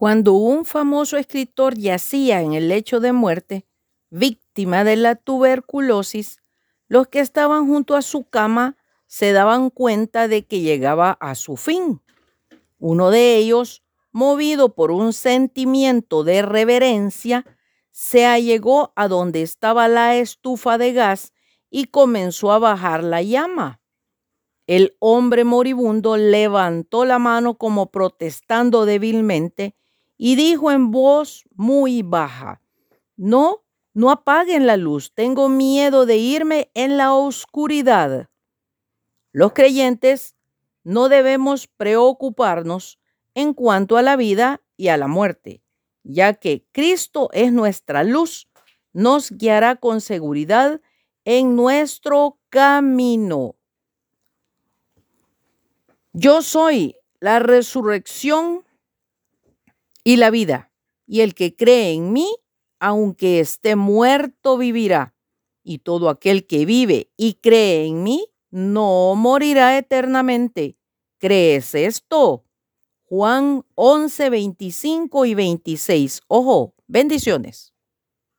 Cuando un famoso escritor yacía en el lecho de muerte, víctima de la tuberculosis, los que estaban junto a su cama se daban cuenta de que llegaba a su fin. Uno de ellos, movido por un sentimiento de reverencia, se allegó a donde estaba la estufa de gas y comenzó a bajar la llama. El hombre moribundo levantó la mano como protestando débilmente y dijo en voz muy baja, no, no apaguen la luz, tengo miedo de irme en la oscuridad. Los creyentes no debemos preocuparnos en cuanto a la vida y a la muerte, ya que Cristo es nuestra luz, nos guiará con seguridad en nuestro camino. Yo soy la resurrección y la vida, y el que cree en mí, aunque esté muerto, vivirá. Y todo aquel que vive y cree en mí, no morirá eternamente. ¿Crees esto? Juan 11, 25 y 26. Ojo, bendiciones.